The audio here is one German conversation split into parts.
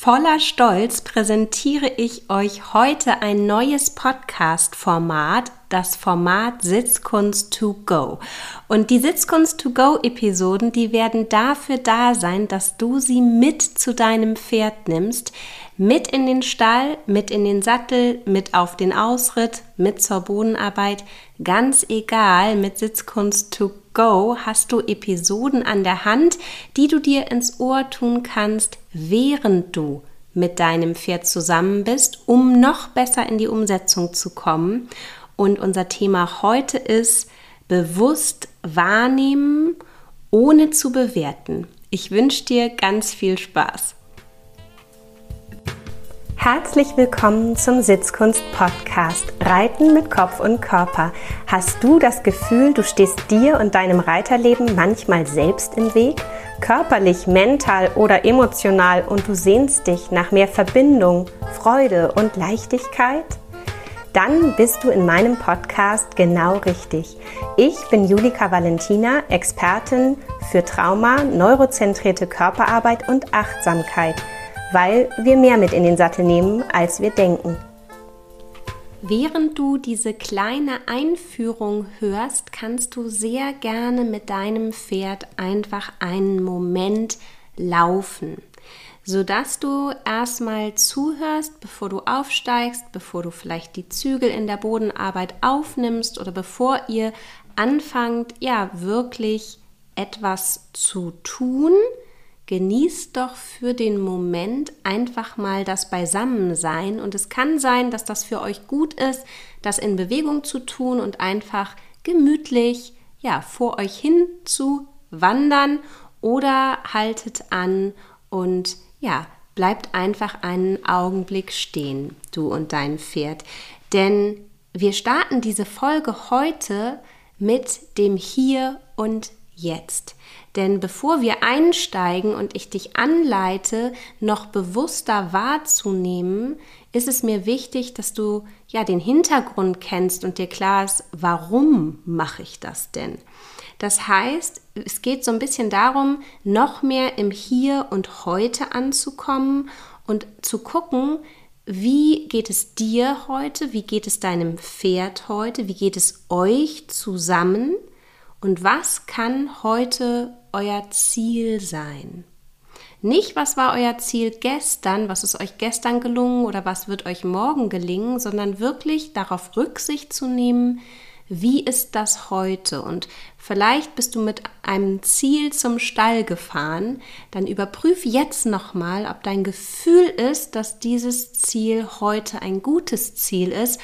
voller Stolz präsentiere ich euch heute ein neues Podcast-Format, das Format Sitzkunst to go. Und die Sitzkunst to go Episoden, die werden dafür da sein, dass du sie mit zu deinem Pferd nimmst, mit in den Stall, mit in den Sattel, mit auf den Ausritt, mit zur Bodenarbeit, ganz egal, mit Sitzkunst to go hast du Episoden an der Hand, die du dir ins Ohr tun kannst, während du mit deinem Pferd zusammen bist, um noch besser in die Umsetzung zu kommen. Und unser Thema heute ist bewusst wahrnehmen, ohne zu bewerten. Ich wünsche dir ganz viel Spaß. Herzlich willkommen zum Sitzkunst-Podcast Reiten mit Kopf und Körper. Hast du das Gefühl, du stehst dir und deinem Reiterleben manchmal selbst im Weg? Körperlich, mental oder emotional und du sehnst dich nach mehr Verbindung, Freude und Leichtigkeit? Dann bist du in meinem Podcast genau richtig. Ich bin Julika Valentina, Expertin für Trauma, neurozentrierte Körperarbeit und Achtsamkeit – weil wir mehr mit in den Sattel nehmen, als wir denken. Während du diese kleine Einführung hörst, kannst du sehr gerne mit deinem Pferd einfach einen Moment laufen, sodass du erstmal zuhörst, bevor du aufsteigst, bevor du vielleicht die Zügel in der Bodenarbeit aufnimmst oder bevor ihr anfangt, ja, wirklich etwas zu tun, genießt doch für den Moment einfach mal das Beisammensein. Und es kann sein, dass das für euch gut ist, das in Bewegung zu tun und einfach gemütlich ja, vor euch hin zu wandern oder haltet an und ja, bleibt einfach einen Augenblick stehen, du und dein Pferd. Denn wir starten diese Folge heute mit dem Hier und Jetzt. Denn bevor wir einsteigen und ich dich anleite, noch bewusster wahrzunehmen, ist es mir wichtig, dass du ja den Hintergrund kennst und dir klar ist, warum mache ich das denn? Das heißt, es geht so ein bisschen darum, noch mehr im Hier und Heute anzukommen und zu gucken, wie geht es dir heute, wie geht es deinem Pferd heute, wie geht es euch zusammen und was kann heute euer Ziel sein? Nicht, was war euer Ziel gestern, was ist euch gestern gelungen oder was wird euch morgen gelingen, sondern wirklich darauf Rücksicht zu nehmen, wie ist das heute? Und vielleicht bist du mit einem Ziel zum Stall gefahren, dann überprüf jetzt nochmal, ob dein Gefühl ist, dass dieses Ziel heute ein gutes Ziel ist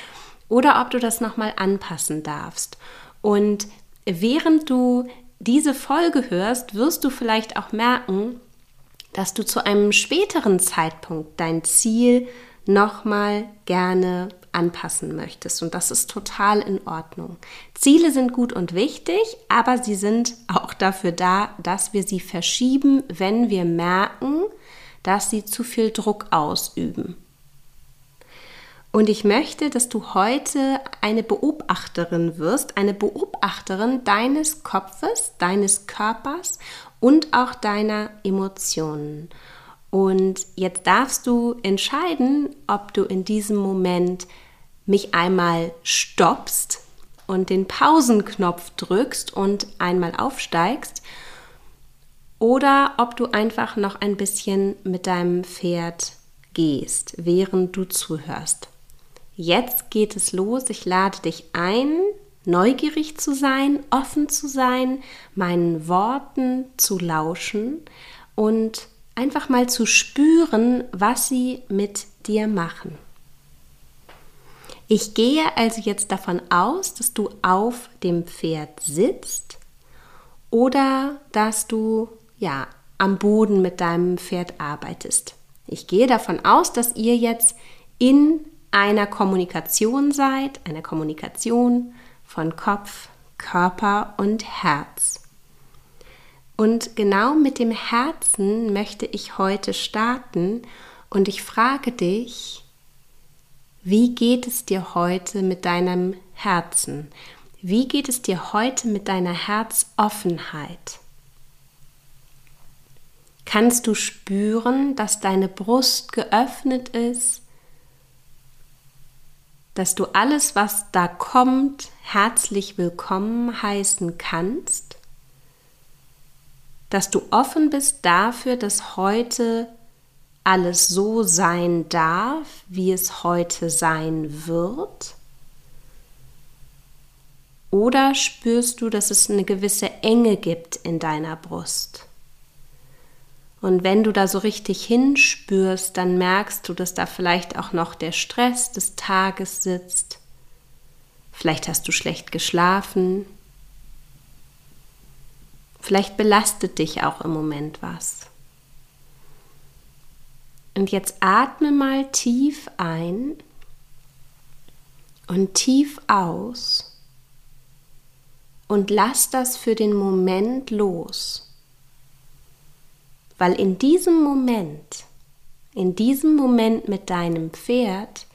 oder ob du das nochmal anpassen darfst. Und während du diese Folge hörst, wirst du vielleicht auch merken, dass du zu einem späteren Zeitpunkt dein Ziel nochmal gerne anpassen möchtest. Und das ist total in Ordnung. Ziele sind gut und wichtig, aber sie sind auch dafür da, dass wir sie verschieben, wenn wir merken, dass sie zu viel Druck ausüben. Und ich möchte, dass du heute eine Beobachterin wirst, eine Beobachterin deines Kopfes, deines Körpers und auch deiner Emotionen. Und jetzt darfst du entscheiden, ob du in diesem Moment mich einmal stoppst und den Pausenknopf drückst und einmal aufsteigst oder ob du einfach noch ein bisschen mit deinem Pferd gehst, während du zuhörst. Jetzt geht es los. Ich lade dich ein, neugierig zu sein, offen zu sein, meinen Worten zu lauschen und einfach mal zu spüren, was sie mit dir machen. Ich gehe also jetzt davon aus, dass du auf dem Pferd sitzt oder dass du ja am Boden mit deinem Pferd arbeitest. Ich gehe davon aus, dass ihr jetzt in einer Kommunikation seid, einer Kommunikation von Kopf, Körper und Herz. Und genau mit dem Herzen möchte ich heute starten und ich frage dich, wie geht es dir heute mit deinem Herzen? Wie geht es dir heute mit deiner Herzoffenheit? Kannst du spüren, dass deine Brust geöffnet ist, dass du alles, was da kommt, herzlich willkommen heißen kannst? Dass du offen bist dafür, dass heute alles so sein darf, wie es heute sein wird? Oder spürst du, dass es eine gewisse Enge gibt in deiner Brust? Und wenn du da so richtig hinspürst, dann merkst du, dass da vielleicht auch noch der Stress des Tages sitzt. Vielleicht hast du schlecht geschlafen. Vielleicht belastet dich auch im Moment was. Und jetzt atme mal tief ein und tief aus und lass das für den Moment los. Weil in diesem Moment, in diesem Moment mit deinem Pferd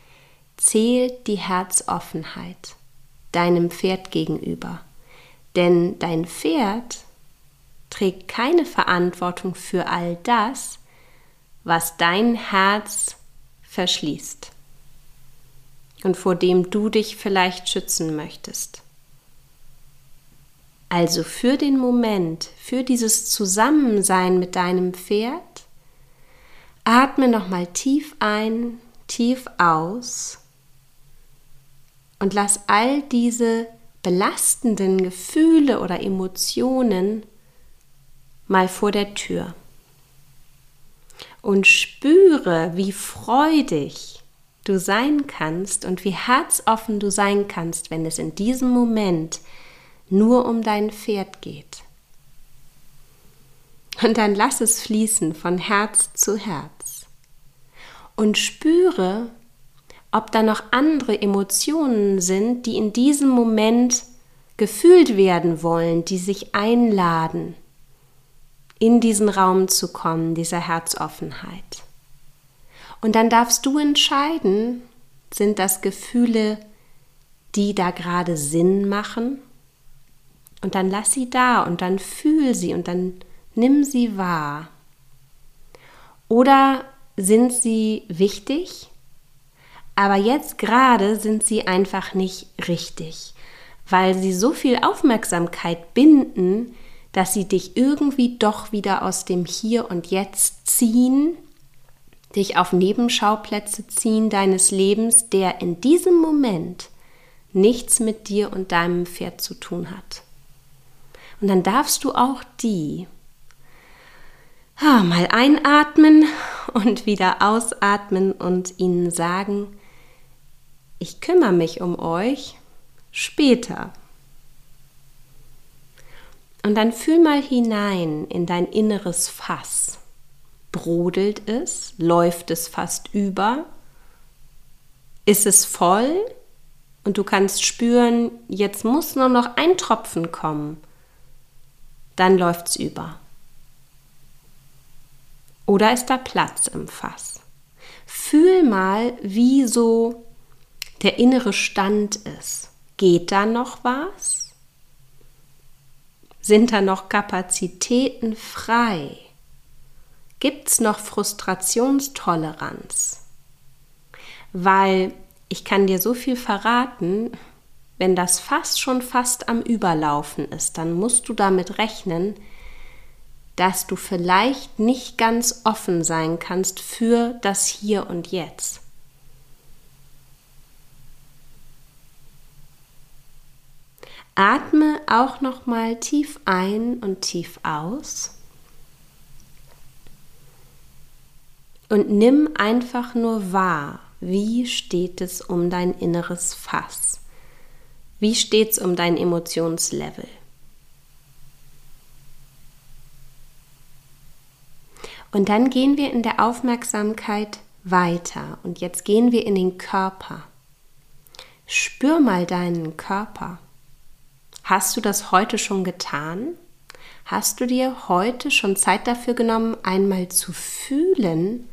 zählt die Herzoffenheit deinem Pferd gegenüber. Denn dein Pferd trägt keine Verantwortung für all das, was dein Herz verschließt und vor dem du dich vielleicht schützen möchtest. Also für den Moment, für dieses Zusammensein mit deinem Pferd, atme nochmal tief ein, tief aus und lass all diese belastenden Gefühle oder Emotionen mal vor der Tür. Und spüre, wie freudig du sein kannst und wie herzoffen du sein kannst, wenn es in diesem Moment nur um dein Pferd geht. Und dann lass es fließen von Herz zu Herz. Und spüre, ob da noch andere Emotionen sind, die in diesem Moment gefühlt werden wollen, die sich einladen in diesen Raum zu kommen, dieser Herzoffenheit. Und dann darfst du entscheiden, sind das Gefühle, die da gerade Sinn machen? Und dann lass sie da und dann fühl sie und dann nimm sie wahr. Oder sind sie wichtig, aber jetzt gerade sind sie einfach nicht richtig, weil sie so viel Aufmerksamkeit binden, dass sie dich irgendwie doch wieder aus dem Hier und Jetzt ziehen, dich auf Nebenschauplätze ziehen deines Lebens, der in diesem Moment nichts mit dir und deinem Pferd zu tun hat. Und dann darfst du auch die ah, mal einatmen und wieder ausatmen und ihnen sagen, ich kümmere mich um euch später. Und dann fühl mal hinein in dein inneres Fass. Brodelt es? Läuft es fast über? Ist es voll? Und du kannst spüren, jetzt muss nur noch ein Tropfen kommen. Dann läuft es über. Oder ist da Platz im Fass? Fühl mal, wie so der innere Stand ist. Geht da noch was? Sind da noch Kapazitäten frei? Gibt es noch Frustrationstoleranz? Weil ich kann dir so viel verraten, wenn das Fass schon fast am Überlaufen ist, dann musst du damit rechnen, dass du vielleicht nicht ganz offen sein kannst für das Hier und Jetzt. Atme auch noch mal tief ein und tief aus. Und nimm einfach nur wahr, wie steht es um dein inneres Fass? Wie steht es um dein Emotionslevel? Und dann gehen wir in der Aufmerksamkeit weiter. Und jetzt gehen wir in den Körper. Spür mal deinen Körper. Hast du das heute schon getan? Hast du dir heute schon Zeit dafür genommen, einmal zu fühlen,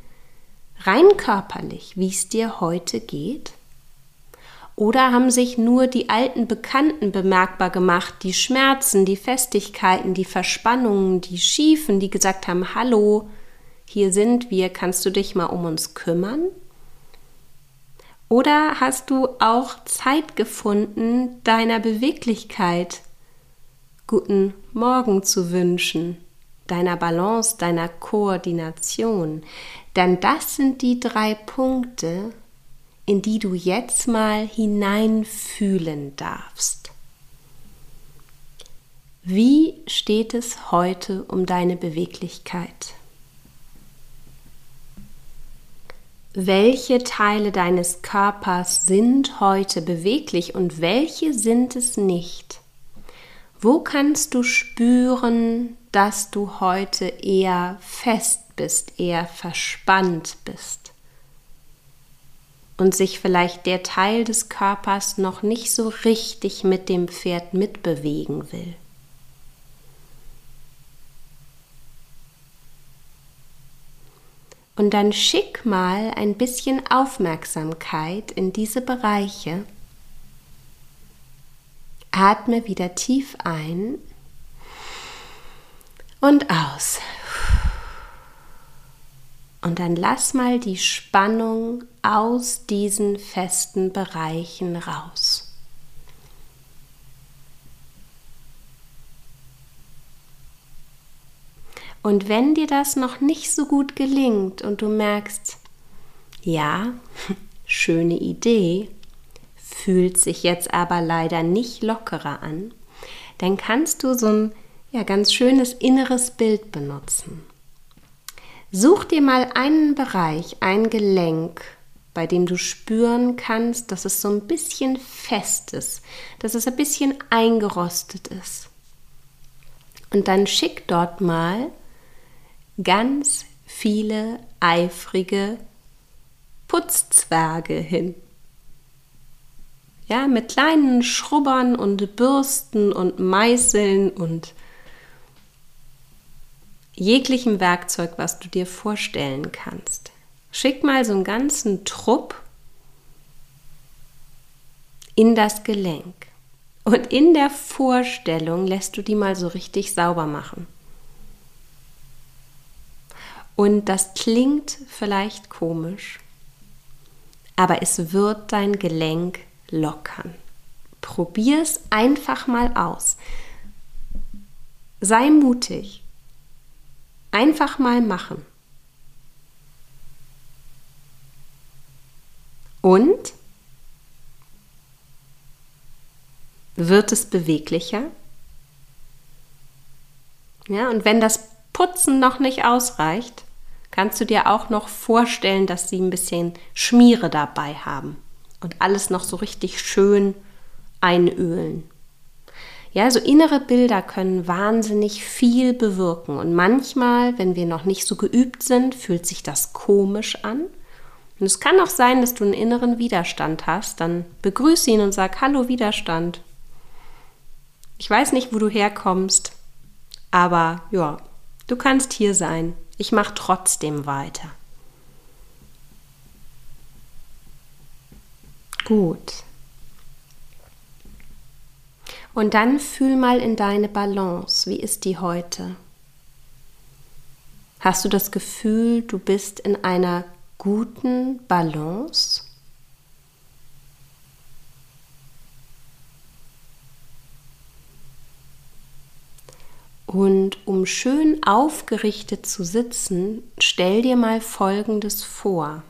rein körperlich, wie es dir heute geht? Oder haben sich nur die alten Bekannten bemerkbar gemacht, die Schmerzen, die Festigkeiten, die Verspannungen, die Schiefen, die gesagt haben, hallo, hier sind wir, kannst du dich mal um uns kümmern? Oder hast du auch Zeit gefunden, deiner Beweglichkeit guten Morgen zu wünschen, deiner Balance, deiner Koordination? Denn das sind die drei Punkte, in die du jetzt mal hineinfühlen darfst. Wie steht es heute um deine Beweglichkeit? Welche Teile deines Körpers sind heute beweglich und welche sind es nicht? Wo kannst du spüren, dass du heute eher fest bist, eher verspannt bist? und sich vielleicht der Teil des Körpers noch nicht so richtig mit dem Pferd mitbewegen will. Und dann schick mal ein bisschen Aufmerksamkeit in diese Bereiche. Atme wieder tief ein und aus. Und dann lass mal die Spannung aus diesen festen Bereichen raus. Und wenn dir das noch nicht so gut gelingt und du merkst, ja, schöne Idee, fühlt sich jetzt aber leider nicht lockerer an, dann kannst du so ein ja, ganz schönes inneres Bild benutzen. Such dir mal einen Bereich, ein Gelenk, bei dem du spüren kannst, dass es so ein bisschen fest ist, dass es ein bisschen eingerostet ist. Und dann schick dort mal ganz viele eifrige Putzzwerge hin. Ja, mit kleinen Schrubbern und Bürsten und Meißeln und jeglichem Werkzeug, was du dir vorstellen kannst. Schick mal so einen ganzen Trupp in das Gelenk. Und in der Vorstellung lässt du die mal so richtig sauber machen. Und das klingt vielleicht komisch, aber es wird dein Gelenk lockern. Probier es einfach mal aus. Sei mutig Einfach mal machen. Und wird es beweglicher? Ja, und wenn das Putzen noch nicht ausreicht, kannst du dir auch noch vorstellen, dass sie ein bisschen Schmiere dabei haben und alles noch so richtig schön einölen. Ja, so innere Bilder können wahnsinnig viel bewirken. Und manchmal, wenn wir noch nicht so geübt sind, fühlt sich das komisch an. Und es kann auch sein, dass du einen inneren Widerstand hast. Dann begrüße ihn und sag Hallo Widerstand. Ich weiß nicht, wo du herkommst, aber ja, du kannst hier sein. Ich mache trotzdem weiter. Gut. Und dann fühl mal in deine Balance. Wie ist die heute? Hast du das Gefühl, du bist in einer guten Balance? Und um schön aufgerichtet zu sitzen, stell dir mal Folgendes vor.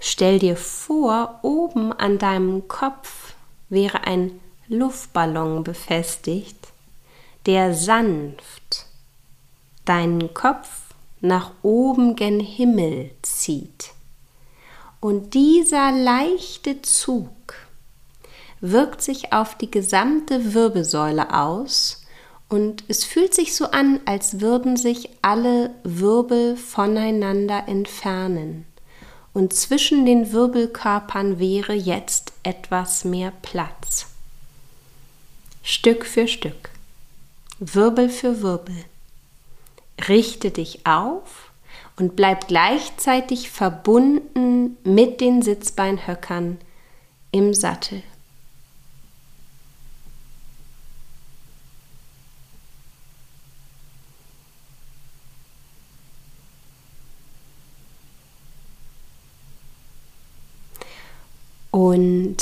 Stell dir vor, oben an deinem Kopf wäre ein Luftballon befestigt, der sanft deinen Kopf nach oben gen Himmel zieht. Und dieser leichte Zug wirkt sich auf die gesamte Wirbelsäule aus und es fühlt sich so an, als würden sich alle Wirbel voneinander entfernen und zwischen den Wirbelkörpern wäre jetzt etwas mehr Platz. Stück für Stück, Wirbel für Wirbel. Richte dich auf und bleib gleichzeitig verbunden mit den Sitzbeinhöckern im Sattel. Und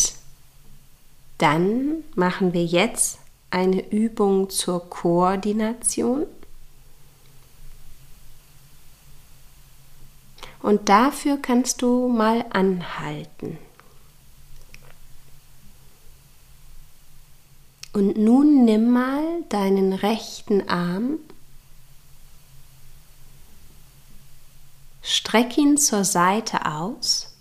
dann machen wir jetzt eine Übung zur Koordination. Und dafür kannst du mal anhalten. Und nun nimm mal deinen rechten Arm, streck ihn zur Seite aus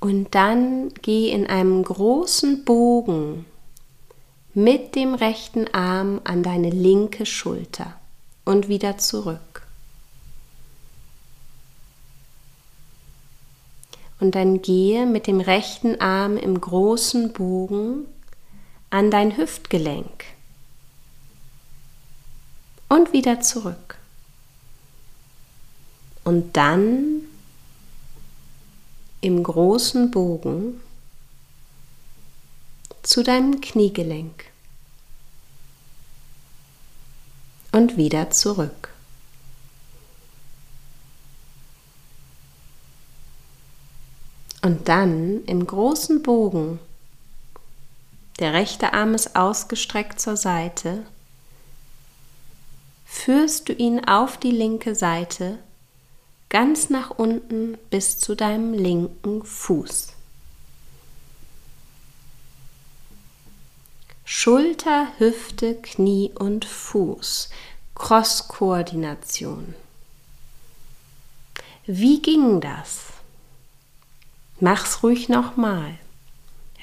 Und dann geh in einem großen Bogen mit dem rechten Arm an deine linke Schulter und wieder zurück. Und dann gehe mit dem rechten Arm im großen Bogen an dein Hüftgelenk und wieder zurück. Und dann im großen Bogen zu deinem Kniegelenk und wieder zurück. Und dann im großen Bogen, der rechte Arm ist ausgestreckt zur Seite, führst du ihn auf die linke Seite ganz nach unten bis zu deinem linken Fuß. Schulter, Hüfte, Knie und Fuß. Cross-Koordination. Wie ging das? Mach's ruhig nochmal.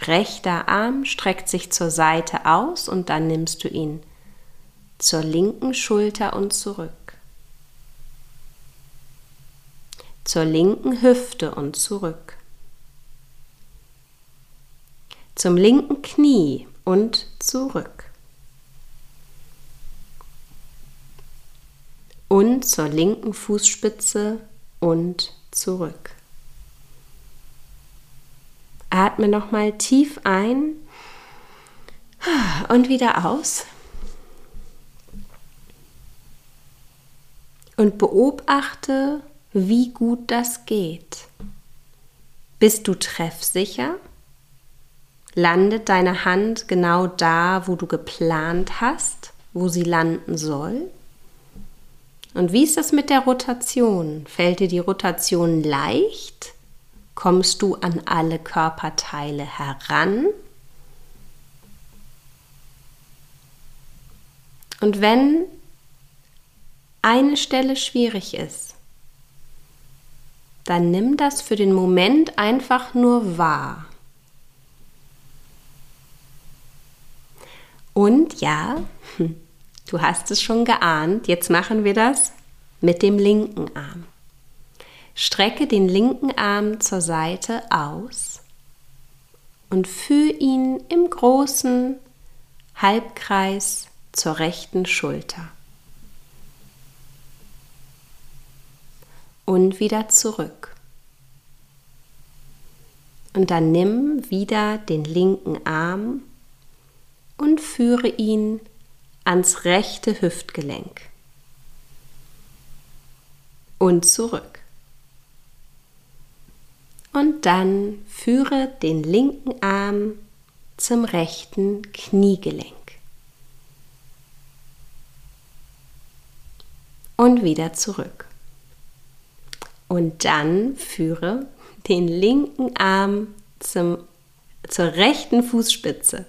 Rechter Arm streckt sich zur Seite aus und dann nimmst du ihn zur linken Schulter und zurück. Zur linken Hüfte und zurück. Zum linken Knie und zurück. Und zur linken Fußspitze und zurück. Atme nochmal tief ein und wieder aus. Und beobachte, wie gut das geht. Bist du treffsicher? Landet deine Hand genau da, wo du geplant hast, wo sie landen soll? Und wie ist das mit der Rotation? Fällt dir die Rotation leicht? Kommst du an alle Körperteile heran? Und wenn eine Stelle schwierig ist, dann nimm das für den Moment einfach nur wahr. Und ja, du hast es schon geahnt, jetzt machen wir das mit dem linken Arm. Strecke den linken Arm zur Seite aus und führe ihn im großen Halbkreis zur rechten Schulter. Und wieder zurück. Und dann nimm wieder den linken Arm und führe ihn ans rechte Hüftgelenk und zurück. Und dann führe den linken Arm zum rechten Kniegelenk. Und wieder zurück. Und dann führe den linken Arm zum, zur rechten Fußspitze.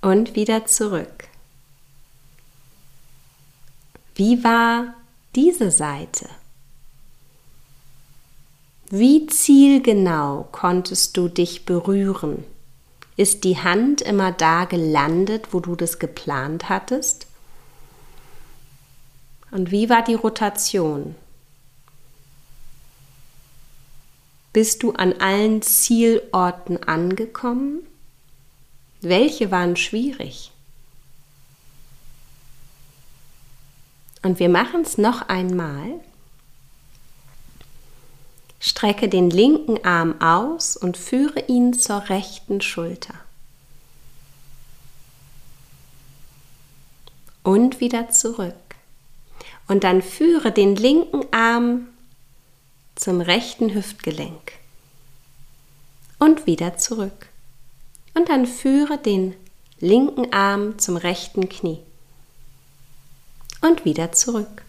Und wieder zurück. Wie war diese Seite? Wie zielgenau konntest du dich berühren? Ist die Hand immer da gelandet, wo du das geplant hattest? Und wie war die Rotation? Bist du an allen Zielorten angekommen? Welche waren schwierig? Und wir machen es noch einmal. Strecke den linken Arm aus und führe ihn zur rechten Schulter. Und wieder zurück. Und dann führe den linken Arm zum rechten Hüftgelenk. Und wieder zurück. Und dann führe den linken Arm zum rechten Knie. Und wieder zurück.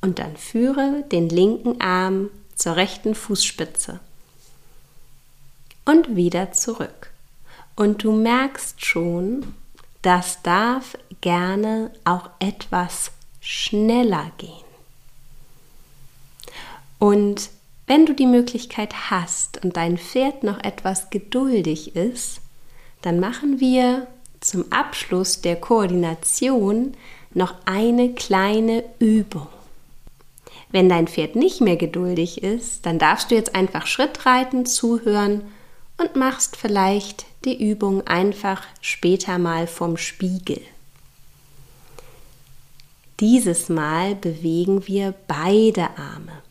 Und dann führe den linken Arm zur rechten Fußspitze und wieder zurück. Und du merkst schon, das darf gerne auch etwas schneller gehen. Und wenn du die Möglichkeit hast und dein Pferd noch etwas geduldig ist, dann machen wir zum Abschluss der Koordination noch eine kleine Übung. Wenn dein Pferd nicht mehr geduldig ist, dann darfst du jetzt einfach Schritt reiten, zuhören und machst vielleicht die Übung einfach später mal vom Spiegel. Dieses Mal bewegen wir beide Arme.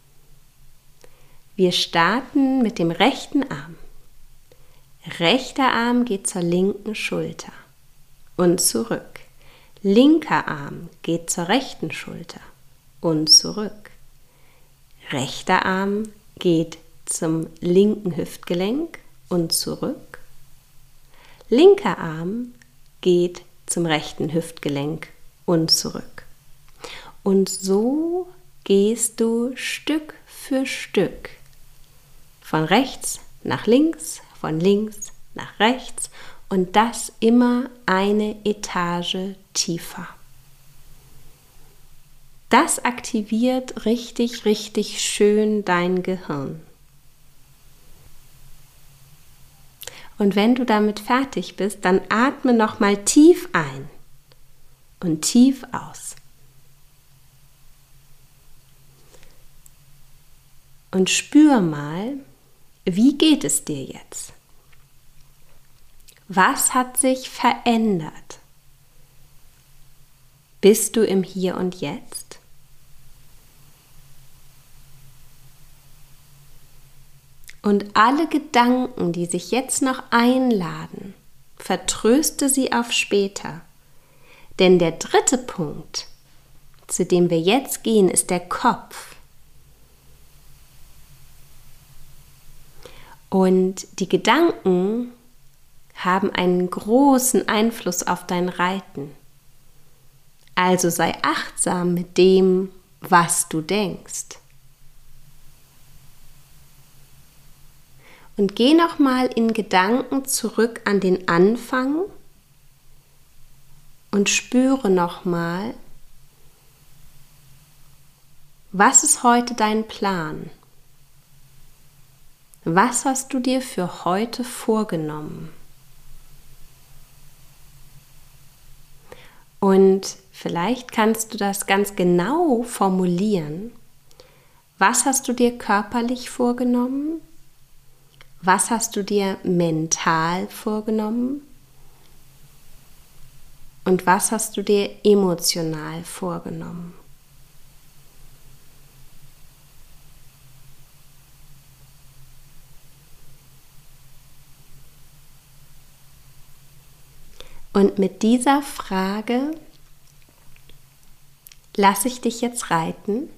Wir starten mit dem rechten Arm. Rechter Arm geht zur linken Schulter und zurück. Linker Arm geht zur rechten Schulter und zurück. Rechter Arm geht zum linken Hüftgelenk und zurück. Linker Arm geht zum rechten Hüftgelenk und zurück. Und so gehst du Stück für Stück von rechts nach links, von links nach rechts und das immer eine Etage tiefer. Das aktiviert richtig, richtig schön dein Gehirn. Und wenn du damit fertig bist, dann atme noch mal tief ein und tief aus. Und spür mal, wie geht es dir jetzt? Was hat sich verändert? Bist du im Hier und Jetzt? Und alle Gedanken, die sich jetzt noch einladen, vertröste sie auf später. Denn der dritte Punkt, zu dem wir jetzt gehen, ist der Kopf. Und die Gedanken haben einen großen Einfluss auf dein Reiten. Also sei achtsam mit dem, was du denkst. Und geh nochmal in Gedanken zurück an den Anfang und spüre nochmal, was ist heute dein Plan? Was hast du dir für heute vorgenommen? Und vielleicht kannst du das ganz genau formulieren. Was hast du dir körperlich vorgenommen? Was hast du dir mental vorgenommen? Und was hast du dir emotional vorgenommen? Und mit dieser Frage lasse ich dich jetzt reiten.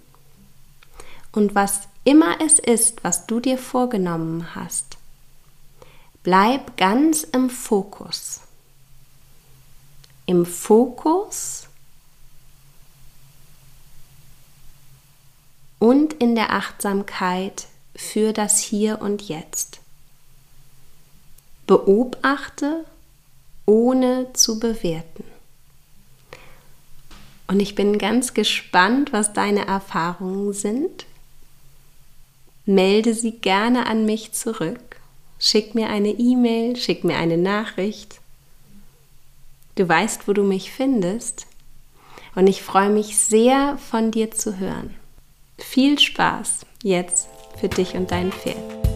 Und was immer es ist, was du dir vorgenommen hast, Bleib ganz im Fokus. Im Fokus und in der Achtsamkeit für das Hier und Jetzt. Beobachte, ohne zu bewerten. Und ich bin ganz gespannt, was deine Erfahrungen sind. Melde sie gerne an mich zurück. Schick mir eine E-Mail, schick mir eine Nachricht. Du weißt, wo du mich findest. Und ich freue mich sehr, von dir zu hören. Viel Spaß jetzt für dich und dein Pferd.